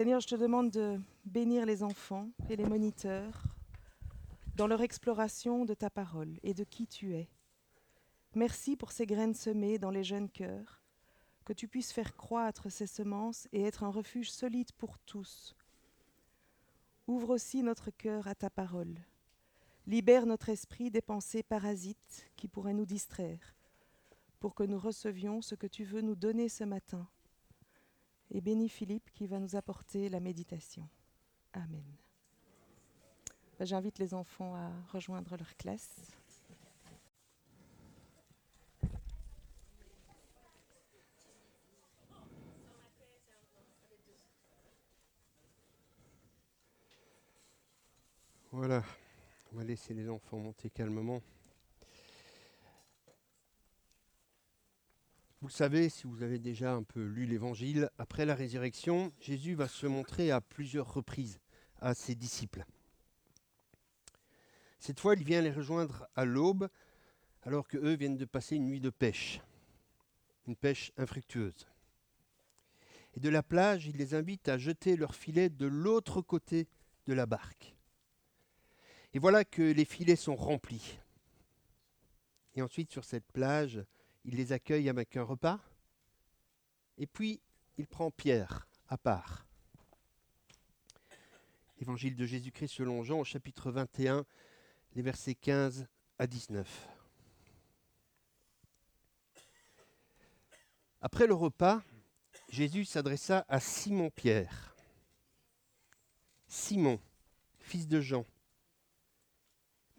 Seigneur, je te demande de bénir les enfants et les moniteurs dans leur exploration de ta parole et de qui tu es. Merci pour ces graines semées dans les jeunes cœurs, que tu puisses faire croître ces semences et être un refuge solide pour tous. Ouvre aussi notre cœur à ta parole. Libère notre esprit des pensées parasites qui pourraient nous distraire, pour que nous recevions ce que tu veux nous donner ce matin. Et bénis Philippe qui va nous apporter la méditation. Amen. Ben, J'invite les enfants à rejoindre leur classe. Voilà, on va laisser les enfants monter calmement. Vous le savez, si vous avez déjà un peu lu l'Évangile, après la résurrection, Jésus va se montrer à plusieurs reprises à ses disciples. Cette fois, il vient les rejoindre à l'aube, alors qu'eux viennent de passer une nuit de pêche, une pêche infructueuse. Et de la plage, il les invite à jeter leur filet de l'autre côté de la barque. Et voilà que les filets sont remplis. Et ensuite, sur cette plage, il les accueille avec un repas. Et puis, il prend Pierre à part. Évangile de Jésus-Christ selon Jean, au chapitre 21, les versets 15 à 19. Après le repas, Jésus s'adressa à Simon-Pierre. Simon, fils de Jean,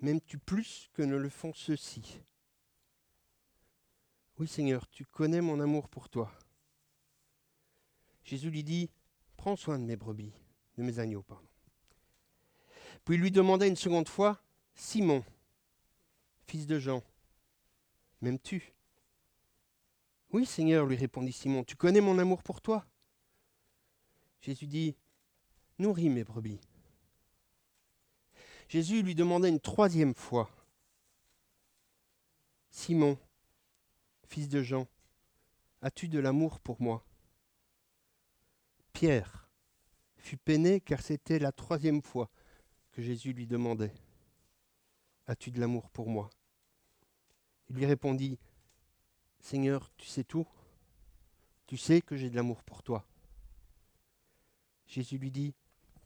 m'aimes-tu plus que ne le font ceux-ci? Oui Seigneur, tu connais mon amour pour toi. Jésus lui dit, prends soin de mes brebis, de mes agneaux, pardon. Puis il lui demanda une seconde fois, Simon, fils de Jean, m'aimes-tu? Oui Seigneur, lui répondit Simon, tu connais mon amour pour toi. Jésus dit, nourris mes brebis. Jésus lui demanda une troisième fois, Simon, fils de Jean, as-tu de l'amour pour moi? Pierre fut peiné car c'était la troisième fois que Jésus lui demandait, As-tu de l'amour pour moi? Il lui répondit, Seigneur, tu sais tout, tu sais que j'ai de l'amour pour toi. Jésus lui dit,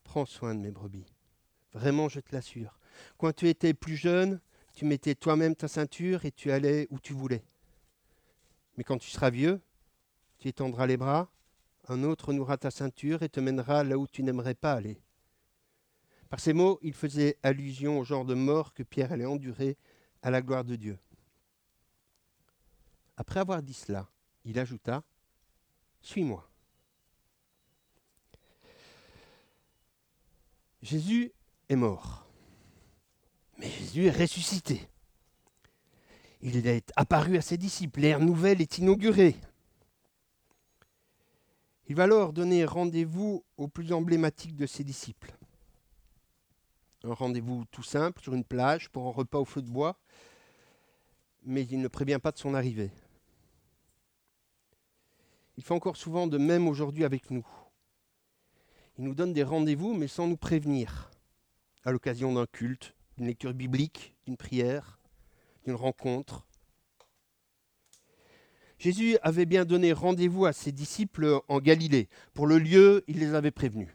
Prends soin de mes brebis. Vraiment, je te l'assure. Quand tu étais plus jeune, tu mettais toi-même ta ceinture et tu allais où tu voulais. Mais quand tu seras vieux, tu étendras les bras, un autre nouera ta ceinture et te mènera là où tu n'aimerais pas aller. Par ces mots, il faisait allusion au genre de mort que Pierre allait endurer à la gloire de Dieu. Après avoir dit cela, il ajouta, Suis-moi. Jésus est mort. Mais Jésus est ressuscité. Il est apparu à ses disciples, l'ère nouvelle est inaugurée. Il va alors donner rendez-vous au plus emblématique de ses disciples. Un rendez-vous tout simple sur une plage pour un repas au feu de bois, mais il ne prévient pas de son arrivée. Il fait encore souvent de même aujourd'hui avec nous. Il nous donne des rendez-vous, mais sans nous prévenir, à l'occasion d'un culte, d'une lecture biblique, d'une prière, d'une rencontre. Jésus avait bien donné rendez-vous à ses disciples en Galilée. Pour le lieu, il les avait prévenus.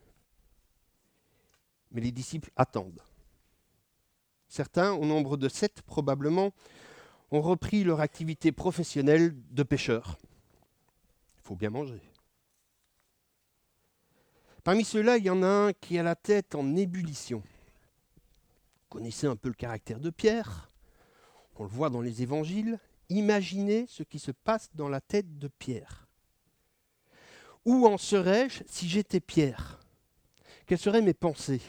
Mais les disciples attendent. Certains, au nombre de sept probablement, ont repris leur activité professionnelle de pêcheurs. Il faut bien manger. Parmi ceux-là, il y en a un qui a la tête en ébullition. Vous connaissez un peu le caractère de Pierre, on le voit dans les évangiles. Imaginez ce qui se passe dans la tête de Pierre. Où en serais-je si j'étais Pierre? Quelles seraient mes pensées?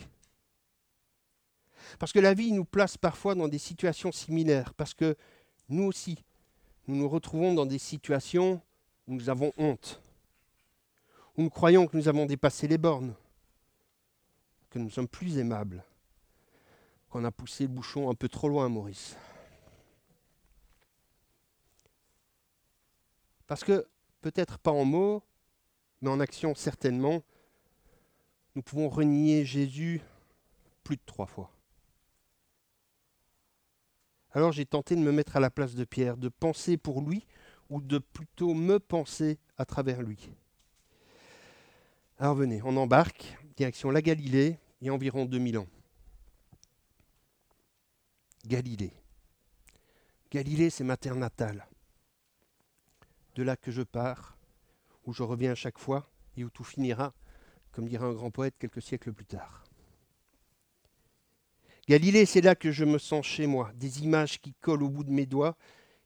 Parce que la vie nous place parfois dans des situations similaires, parce que nous aussi, nous nous retrouvons dans des situations où nous avons honte, où nous croyons que nous avons dépassé les bornes, que nous sommes plus aimables, qu'on a poussé le bouchon un peu trop loin, Maurice. Parce que, peut-être pas en mots, mais en action certainement, nous pouvons renier Jésus plus de trois fois. Alors j'ai tenté de me mettre à la place de Pierre, de penser pour lui ou de plutôt me penser à travers lui. Alors venez, on embarque, direction la Galilée, il y a environ 2000 ans. Galilée. Galilée, c'est ma terre natale. De là que je pars, où je reviens à chaque fois et où tout finira, comme dirait un grand poète quelques siècles plus tard. Galilée, c'est là que je me sens chez moi, des images qui collent au bout de mes doigts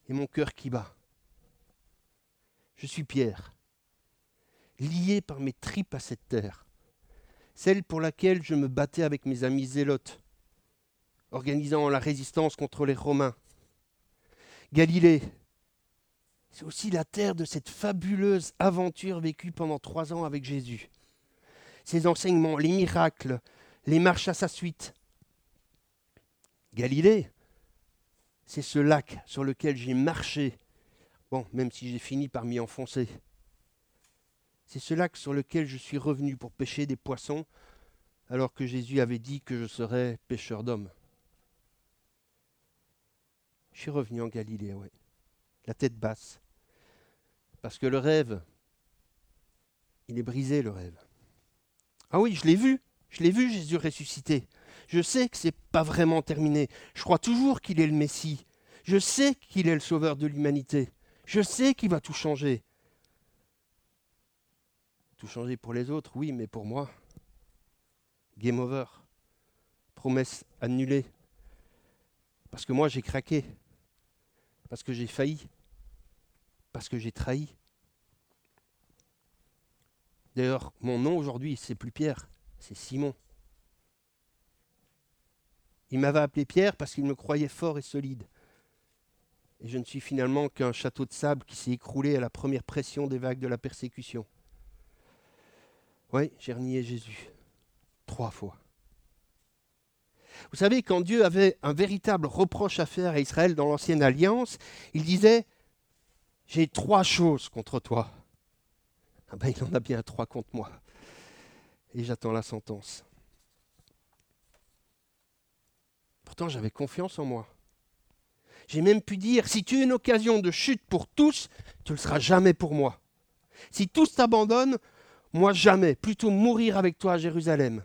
et mon cœur qui bat. Je suis Pierre, lié par mes tripes à cette terre, celle pour laquelle je me battais avec mes amis zélotes, organisant la résistance contre les Romains. Galilée, c'est aussi la terre de cette fabuleuse aventure vécue pendant trois ans avec Jésus. Ses enseignements, les miracles, les marches à sa suite. Galilée, c'est ce lac sur lequel j'ai marché, bon, même si j'ai fini par m'y enfoncer. C'est ce lac sur lequel je suis revenu pour pêcher des poissons, alors que Jésus avait dit que je serais pêcheur d'hommes. Je suis revenu en Galilée, oui, la tête basse, parce que le rêve, il est brisé, le rêve. Ah oui, je l'ai vu, je l'ai vu Jésus ressuscité. Je sais que ce n'est pas vraiment terminé. Je crois toujours qu'il est le Messie. Je sais qu'il est le sauveur de l'humanité. Je sais qu'il va tout changer. Tout changer pour les autres, oui, mais pour moi, game over. Promesse annulée. Parce que moi, j'ai craqué. Parce que j'ai failli. Parce que j'ai trahi. D'ailleurs, mon nom aujourd'hui, c'est plus Pierre, c'est Simon. Il m'avait appelé Pierre parce qu'il me croyait fort et solide. Et je ne suis finalement qu'un château de sable qui s'est écroulé à la première pression des vagues de la persécution. Oui, j'ai renié Jésus. Trois fois. Vous savez, quand Dieu avait un véritable reproche à faire à Israël dans l'ancienne alliance, il disait, j'ai trois choses contre toi. Ah ben, il en a bien trois contre moi. Et j'attends la sentence. Pourtant, j'avais confiance en moi. J'ai même pu dire, si tu es une occasion de chute pour tous, tu ne le seras jamais pour moi. Si tous t'abandonnent, moi jamais, plutôt mourir avec toi à Jérusalem.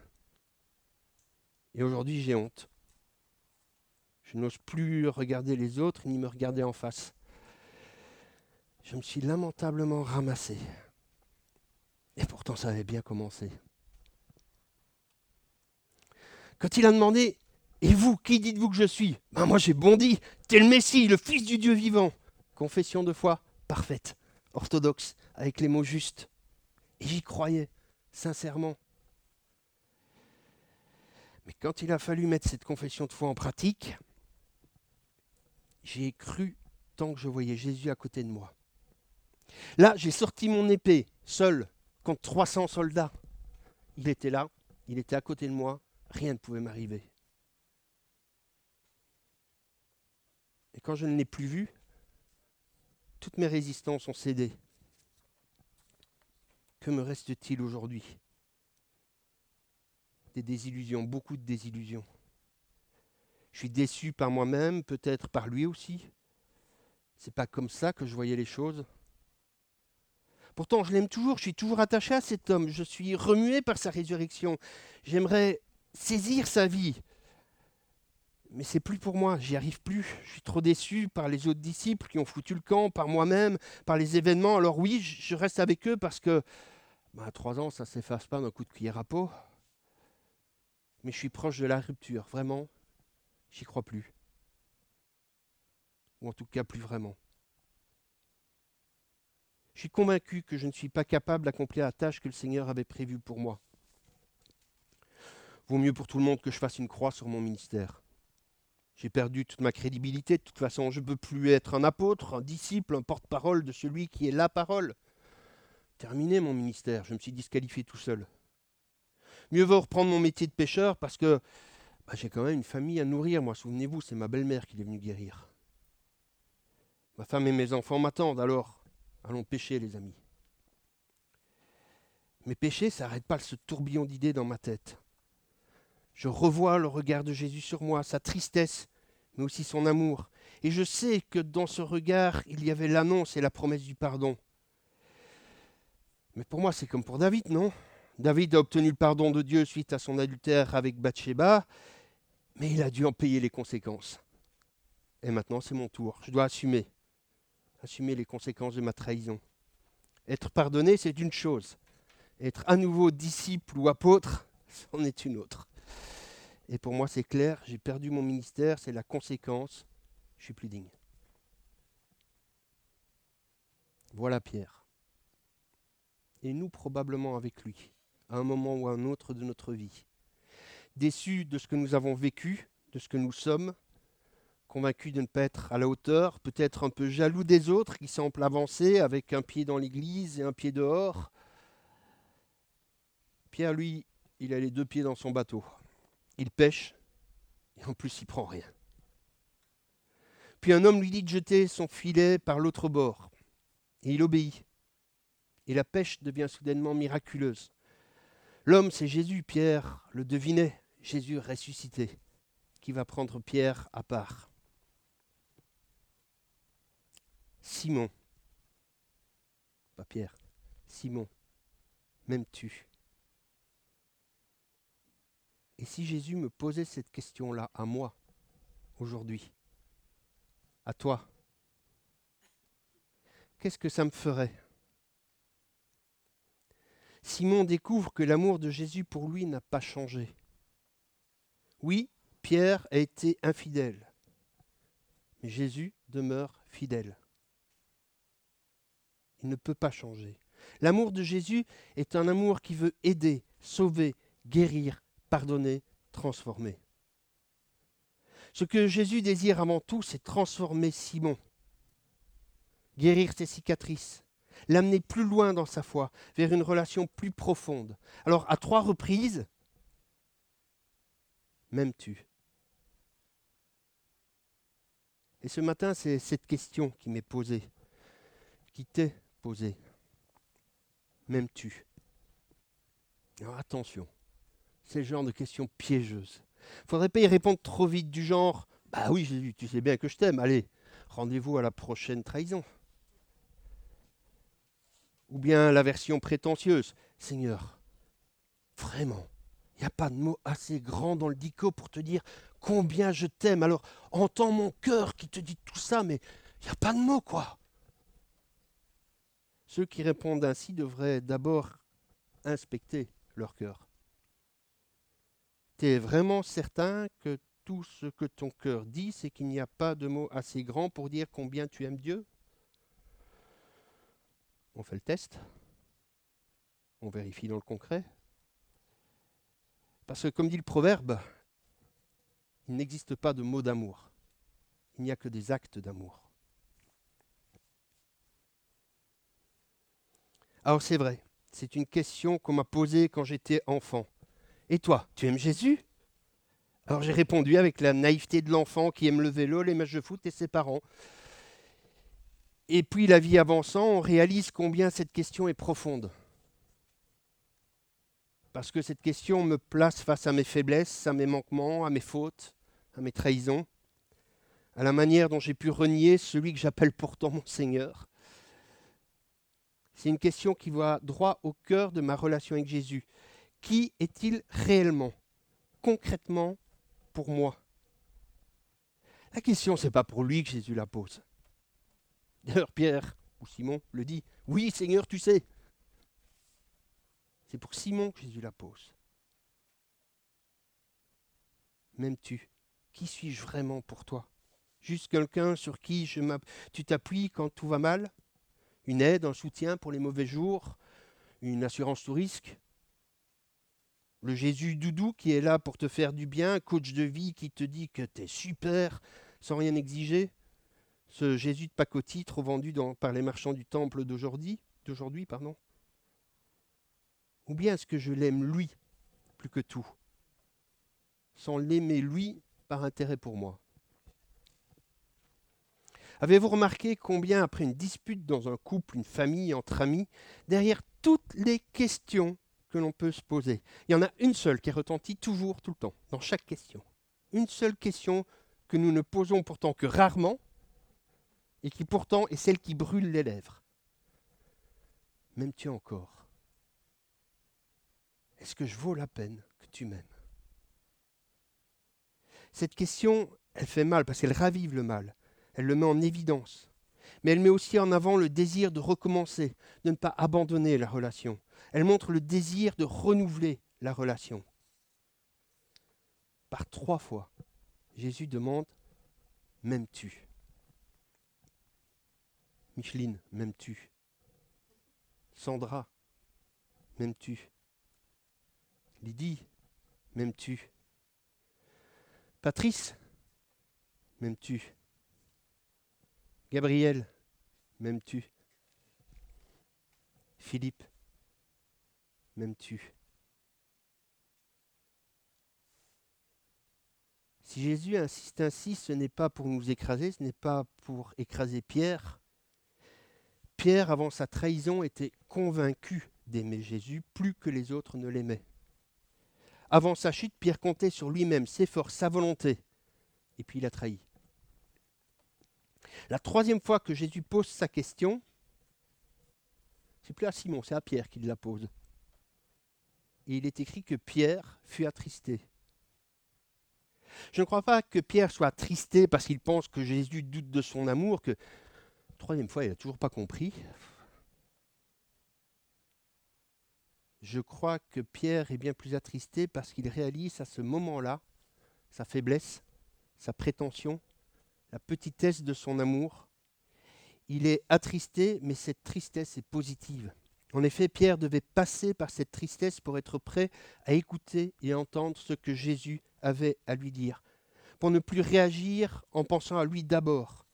Et aujourd'hui, j'ai honte. Je n'ose plus regarder les autres ni me regarder en face. Je me suis lamentablement ramassé. Et pourtant, ça avait bien commencé. Quand il a demandé et vous, qui dites-vous que je suis? Ben Moi j'ai bondi, t'es le Messie, le Fils du Dieu vivant. Confession de foi parfaite, orthodoxe, avec les mots justes. Et j'y croyais, sincèrement. Mais quand il a fallu mettre cette confession de foi en pratique, j'ai cru tant que je voyais Jésus à côté de moi. Là, j'ai sorti mon épée, seul, contre 300 soldats. Il était là, il était à côté de moi, rien ne pouvait m'arriver. Et quand je ne l'ai plus vu, toutes mes résistances ont cédé. Que me reste-t-il aujourd'hui? Des désillusions, beaucoup de désillusions. Je suis déçu par moi-même, peut-être par lui aussi. C'est pas comme ça que je voyais les choses. Pourtant, je l'aime toujours, je suis toujours attaché à cet homme, je suis remué par sa résurrection. J'aimerais saisir sa vie, mais c'est plus pour moi, j'y arrive plus. Je suis trop déçu par les autres disciples qui ont foutu le camp, par moi-même, par les événements. Alors oui, je reste avec eux parce que bah, à trois ans, ça ne s'efface pas d'un coup de cuillère à peau. Mais je suis proche de la rupture, vraiment. J'y crois plus. Ou en tout cas plus vraiment. Je suis convaincu que je ne suis pas capable d'accomplir la tâche que le Seigneur avait prévue pour moi. Vaut mieux pour tout le monde que je fasse une croix sur mon ministère. J'ai perdu toute ma crédibilité. De toute façon, je ne peux plus être un apôtre, un disciple, un porte-parole de celui qui est la parole. Terminé mon ministère, je me suis disqualifié tout seul. Mieux vaut reprendre mon métier de pêcheur parce que bah, j'ai quand même une famille à nourrir. Moi, souvenez-vous, c'est ma belle-mère qui est venue guérir. Ma femme et mes enfants m'attendent, alors allons pêcher, les amis. Mes péchés, ça n'arrête pas ce tourbillon d'idées dans ma tête. Je revois le regard de Jésus sur moi, sa tristesse, mais aussi son amour. Et je sais que dans ce regard, il y avait l'annonce et la promesse du pardon. Mais pour moi, c'est comme pour David, non? David a obtenu le pardon de Dieu suite à son adultère avec Bathsheba, mais il a dû en payer les conséquences. Et maintenant, c'est mon tour. Je dois assumer. Assumer les conséquences de ma trahison. Être pardonné, c'est une chose. Être à nouveau disciple ou apôtre, c'en est une autre. Et pour moi, c'est clair, j'ai perdu mon ministère, c'est la conséquence. Je suis plus digne. Voilà Pierre et nous probablement avec lui, à un moment ou à un autre de notre vie. Déçus de ce que nous avons vécu, de ce que nous sommes, convaincus de ne pas être à la hauteur, peut-être un peu jaloux des autres qui semblent avancer avec un pied dans l'église et un pied dehors. Pierre, lui, il a les deux pieds dans son bateau. Il pêche et en plus il prend rien. Puis un homme lui dit de jeter son filet par l'autre bord. Et il obéit et la pêche devient soudainement miraculeuse. L'homme, c'est Jésus, Pierre le devinait, Jésus ressuscité, qui va prendre Pierre à part. Simon, pas Pierre, Simon, m'aimes-tu? Et si Jésus me posait cette question-là à moi, aujourd'hui, à toi, qu'est-ce que ça me ferait? Simon découvre que l'amour de Jésus pour lui n'a pas changé. Oui, Pierre a été infidèle, mais Jésus demeure fidèle. Il ne peut pas changer. L'amour de Jésus est un amour qui veut aider, sauver, guérir, pardonner, transformer. Ce que Jésus désire avant tout, c'est transformer Simon, guérir ses cicatrices, l'amener plus loin dans sa foi, vers une relation plus profonde. Alors, à trois reprises, m'aimes-tu? Et ce matin, c'est cette question qui m'est posée, qui M'aimes-tu Alors attention, c'est le genre de questions piégeuses. Faudrait pas y répondre trop vite du genre Bah oui, Jésus, tu sais bien que je t'aime, allez, rendez-vous à la prochaine trahison. Ou bien la version prétentieuse. Seigneur, vraiment, il n'y a pas de mot assez grand dans le dico pour te dire combien je t'aime. Alors entends mon cœur qui te dit tout ça, mais il n'y a pas de mots, quoi. Ceux qui répondent ainsi devraient d'abord inspecter leur cœur. Tu es vraiment certain que tout ce que ton cœur dit, c'est qu'il n'y a pas de mots assez grand pour dire combien tu aimes Dieu? On fait le test, on vérifie dans le concret. Parce que comme dit le proverbe, il n'existe pas de mots d'amour, il n'y a que des actes d'amour. Alors c'est vrai, c'est une question qu'on m'a posée quand j'étais enfant. Et toi, tu aimes Jésus? Alors j'ai répondu avec la naïveté de l'enfant qui aime le vélo, les matchs de foot et ses parents. Et puis la vie avançant, on réalise combien cette question est profonde. Parce que cette question me place face à mes faiblesses, à mes manquements, à mes fautes, à mes trahisons, à la manière dont j'ai pu renier celui que j'appelle pourtant mon Seigneur. C'est une question qui va droit au cœur de ma relation avec Jésus. Qui est-il réellement, concrètement, pour moi? La question, ce n'est pas pour lui que Jésus la pose. D'ailleurs, Pierre ou Simon le dit Oui, Seigneur, tu sais. C'est pour Simon que Jésus la pose. M'aimes-tu? Qui suis-je vraiment pour toi? Juste quelqu'un sur qui tu t'appuies quand tout va mal? Une aide, un soutien pour les mauvais jours Une assurance tout risque. Le Jésus doudou qui est là pour te faire du bien, coach de vie qui te dit que tu es super sans rien exiger. Ce Jésus de pacotille trop vendu par les marchands du temple d'aujourd'hui, d'aujourd'hui pardon. Ou bien est-ce que je l'aime lui plus que tout, sans l'aimer lui par intérêt pour moi Avez-vous remarqué combien, après une dispute dans un couple, une famille, entre amis, derrière toutes les questions que l'on peut se poser. Il y en a une seule qui retentit toujours, tout le temps, dans chaque question. Une seule question que nous ne posons pourtant que rarement, et qui pourtant est celle qui brûle les lèvres. M'aimes-tu encore? Est-ce que je vaux la peine que tu m'aimes? Cette question, elle fait mal parce qu'elle ravive le mal, elle le met en évidence, mais elle met aussi en avant le désir de recommencer, de ne pas abandonner la relation. Elle montre le désir de renouveler la relation. Par trois fois, Jésus demande M'aimes-tu? Micheline, m'aimes-tu? Sandra, m'aimes-tu? Lydie, m'aimes-tu? Patrice, m'aimes-tu? Gabriel, m'aimes-tu? Philippe, m'aimes-tu? Si Jésus insiste ainsi, ce n'est pas pour nous écraser, ce n'est pas pour écraser Pierre, Pierre, avant sa trahison, était convaincu d'aimer Jésus plus que les autres ne l'aimaient. Avant sa chute, Pierre comptait sur lui-même, ses forces, sa volonté. Et puis il a trahi. La troisième fois que Jésus pose sa question, c'est plus à Simon, c'est à Pierre qu'il la pose. Et il est écrit que Pierre fut attristé. Je ne crois pas que Pierre soit attristé parce qu'il pense que Jésus doute de son amour, que Troisième fois, il n'a toujours pas compris. Je crois que Pierre est bien plus attristé parce qu'il réalise à ce moment-là sa faiblesse, sa prétention, la petitesse de son amour. Il est attristé, mais cette tristesse est positive. En effet, Pierre devait passer par cette tristesse pour être prêt à écouter et entendre ce que Jésus avait à lui dire, pour ne plus réagir en pensant à lui d'abord,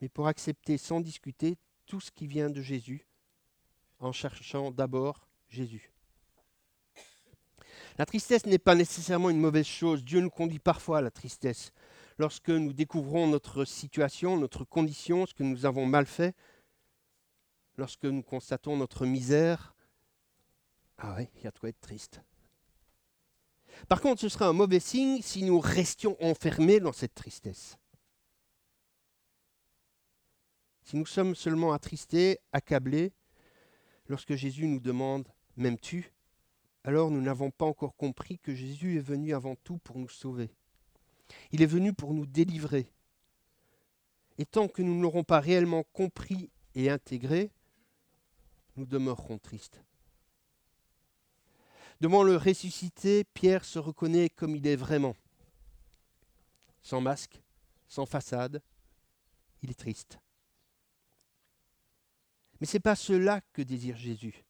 mais pour accepter sans discuter tout ce qui vient de Jésus, en cherchant d'abord Jésus. La tristesse n'est pas nécessairement une mauvaise chose. Dieu nous conduit parfois à la tristesse. Lorsque nous découvrons notre situation, notre condition, ce que nous avons mal fait, lorsque nous constatons notre misère, ah oui, il y a de quoi être triste. Par contre, ce sera un mauvais signe si nous restions enfermés dans cette tristesse. Si nous sommes seulement attristés, accablés, lorsque Jésus nous demande M'aimes-tu? alors nous n'avons pas encore compris que Jésus est venu avant tout pour nous sauver. Il est venu pour nous délivrer. Et tant que nous ne l'aurons pas réellement compris et intégré, nous demeurerons tristes. Devant le ressuscité, Pierre se reconnaît comme il est vraiment. Sans masque, sans façade, il est triste. Mais ce n'est pas cela que désire Jésus.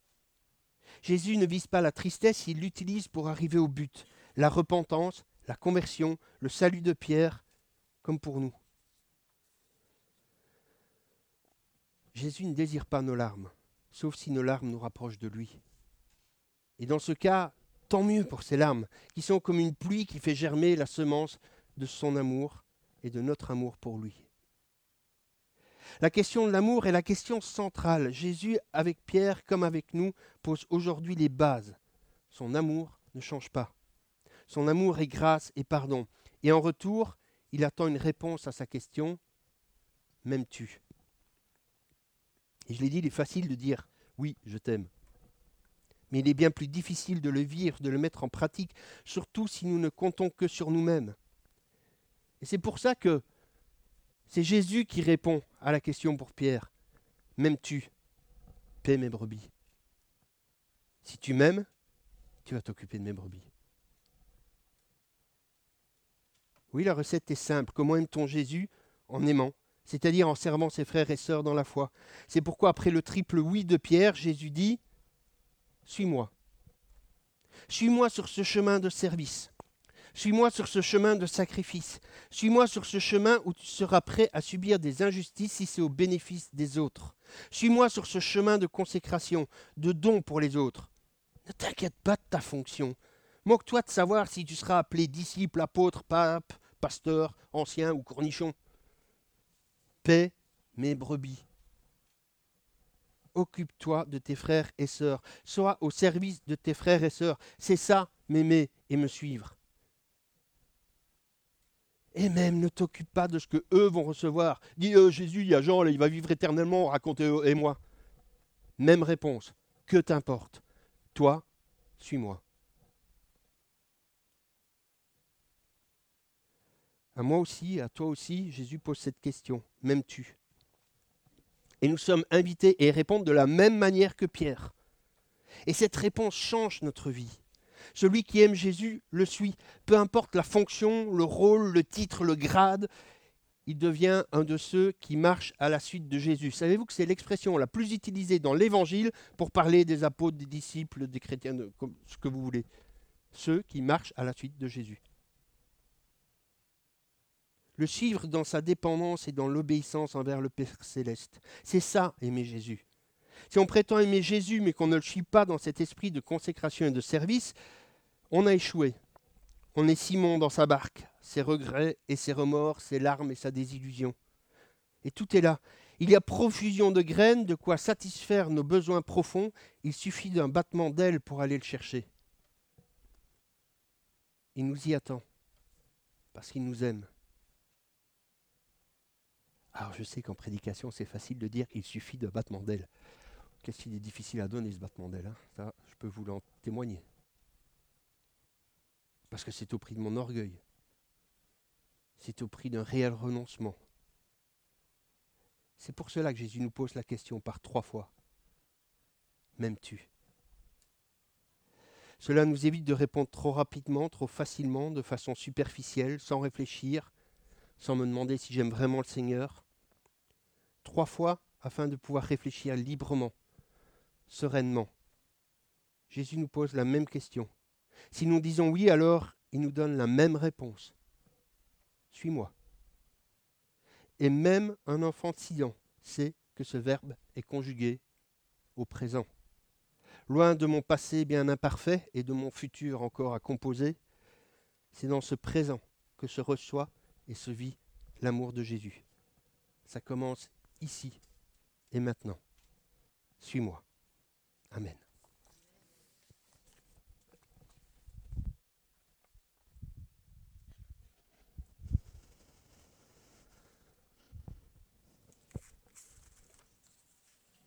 Jésus ne vise pas la tristesse, il l'utilise pour arriver au but, la repentance, la conversion, le salut de Pierre, comme pour nous. Jésus ne désire pas nos larmes, sauf si nos larmes nous rapprochent de lui. Et dans ce cas, tant mieux pour ces larmes, qui sont comme une pluie qui fait germer la semence de son amour et de notre amour pour lui. La question de l'amour est la question centrale. Jésus, avec Pierre comme avec nous, pose aujourd'hui les bases. Son amour ne change pas. Son amour est grâce et pardon. Et en retour, il attend une réponse à sa question M'aimes-tu? Et je l'ai dit, il est facile de dire Oui, je t'aime. Mais il est bien plus difficile de le vivre, de le mettre en pratique, surtout si nous ne comptons que sur nous-mêmes. Et c'est pour ça que c'est Jésus qui répond à la question pour Pierre. M'aimes-tu? Paie mes brebis. Si tu m'aimes, tu vas t'occuper de mes brebis. Oui, la recette est simple. Comment aime-t-on Jésus? En aimant, c'est-à-dire en servant ses frères et sœurs dans la foi. C'est pourquoi après le triple oui de Pierre, Jésus dit, Suis-moi. Suis-moi sur ce chemin de service. Suis-moi sur ce chemin de sacrifice. Suis-moi sur ce chemin où tu seras prêt à subir des injustices si c'est au bénéfice des autres. Suis-moi sur ce chemin de consécration, de don pour les autres. Ne t'inquiète pas de ta fonction. Moque-toi de savoir si tu seras appelé disciple, apôtre, pape, pasteur, ancien ou cornichon. Paix mes brebis. occupe-toi de tes frères et sœurs. Sois au service de tes frères et sœurs. C'est ça, m'aimer et me suivre. Et même ne t'occupe pas de ce que eux vont recevoir. Dis euh, Jésus, il y a Jean, il va vivre éternellement, racontez et moi. Même réponse. Que t'importe Toi, suis-moi. À moi aussi, à toi aussi, Jésus pose cette question. M'aimes-tu? Et nous sommes invités et répondre de la même manière que Pierre. Et cette réponse change notre vie. Celui qui aime Jésus le suit. Peu importe la fonction, le rôle, le titre, le grade, il devient un de ceux qui marchent à la suite de Jésus. Savez-vous que c'est l'expression la plus utilisée dans l'Évangile pour parler des apôtres, des disciples, des chrétiens, comme ce que vous voulez? Ceux qui marchent à la suite de Jésus. Le suivre dans sa dépendance et dans l'obéissance envers le Père céleste. C'est ça, aimer Jésus. Si on prétend aimer Jésus mais qu'on ne le suit pas dans cet esprit de consécration et de service, on a échoué. On est Simon dans sa barque, ses regrets et ses remords, ses larmes et sa désillusion. Et tout est là. Il y a profusion de graines, de quoi satisfaire nos besoins profonds. Il suffit d'un battement d'ailes pour aller le chercher. Il nous y attend, parce qu'il nous aime. Alors je sais qu'en prédication, c'est facile de dire qu'il suffit d'un battement d'ailes. Qu'est-ce qu'il est difficile à donner ce battement d'aile hein? Ça, je peux vous l'en témoigner. Parce que c'est au prix de mon orgueil. C'est au prix d'un réel renoncement. C'est pour cela que Jésus nous pose la question par trois fois. M'aimes-tu? Cela nous évite de répondre trop rapidement, trop facilement, de façon superficielle, sans réfléchir, sans me demander si j'aime vraiment le Seigneur. Trois fois afin de pouvoir réfléchir librement sereinement. Jésus nous pose la même question. Si nous disons oui, alors il nous donne la même réponse. Suis-moi. Et même un enfant de sait que ce verbe est conjugué au présent. Loin de mon passé bien imparfait et de mon futur encore à composer, c'est dans ce présent que se reçoit et se vit l'amour de Jésus. Ça commence ici et maintenant. Suis-moi. Amen.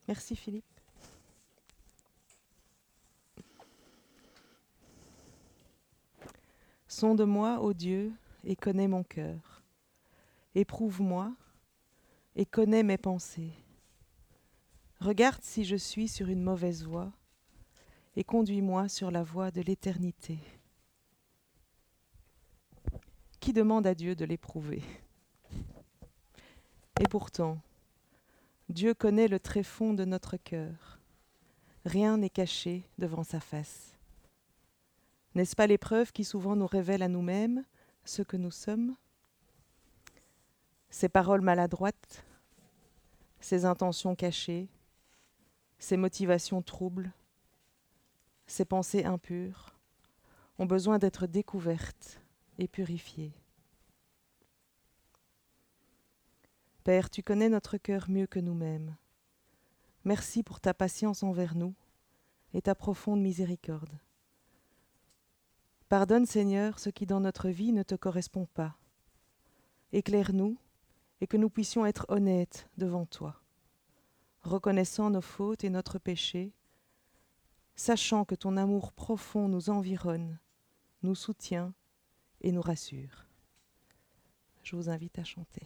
Merci Philippe. Sonde-moi, ô Dieu, et connais mon cœur. Éprouve-moi et connais mes pensées. Regarde si je suis sur une mauvaise voie et conduis-moi sur la voie de l'éternité. Qui demande à Dieu de l'éprouver? Et pourtant, Dieu connaît le tréfonds de notre cœur. Rien n'est caché devant sa face. N'est-ce pas l'épreuve qui souvent nous révèle à nous-mêmes ce que nous sommes? Ces paroles maladroites, ces intentions cachées, ces motivations troubles, ces pensées impures ont besoin d'être découvertes et purifiées. Père, tu connais notre cœur mieux que nous-mêmes. Merci pour ta patience envers nous et ta profonde miséricorde. Pardonne, Seigneur, ce qui dans notre vie ne te correspond pas. Éclaire-nous et que nous puissions être honnêtes devant toi reconnaissant nos fautes et notre péché, sachant que ton amour profond nous environne, nous soutient et nous rassure. Je vous invite à chanter.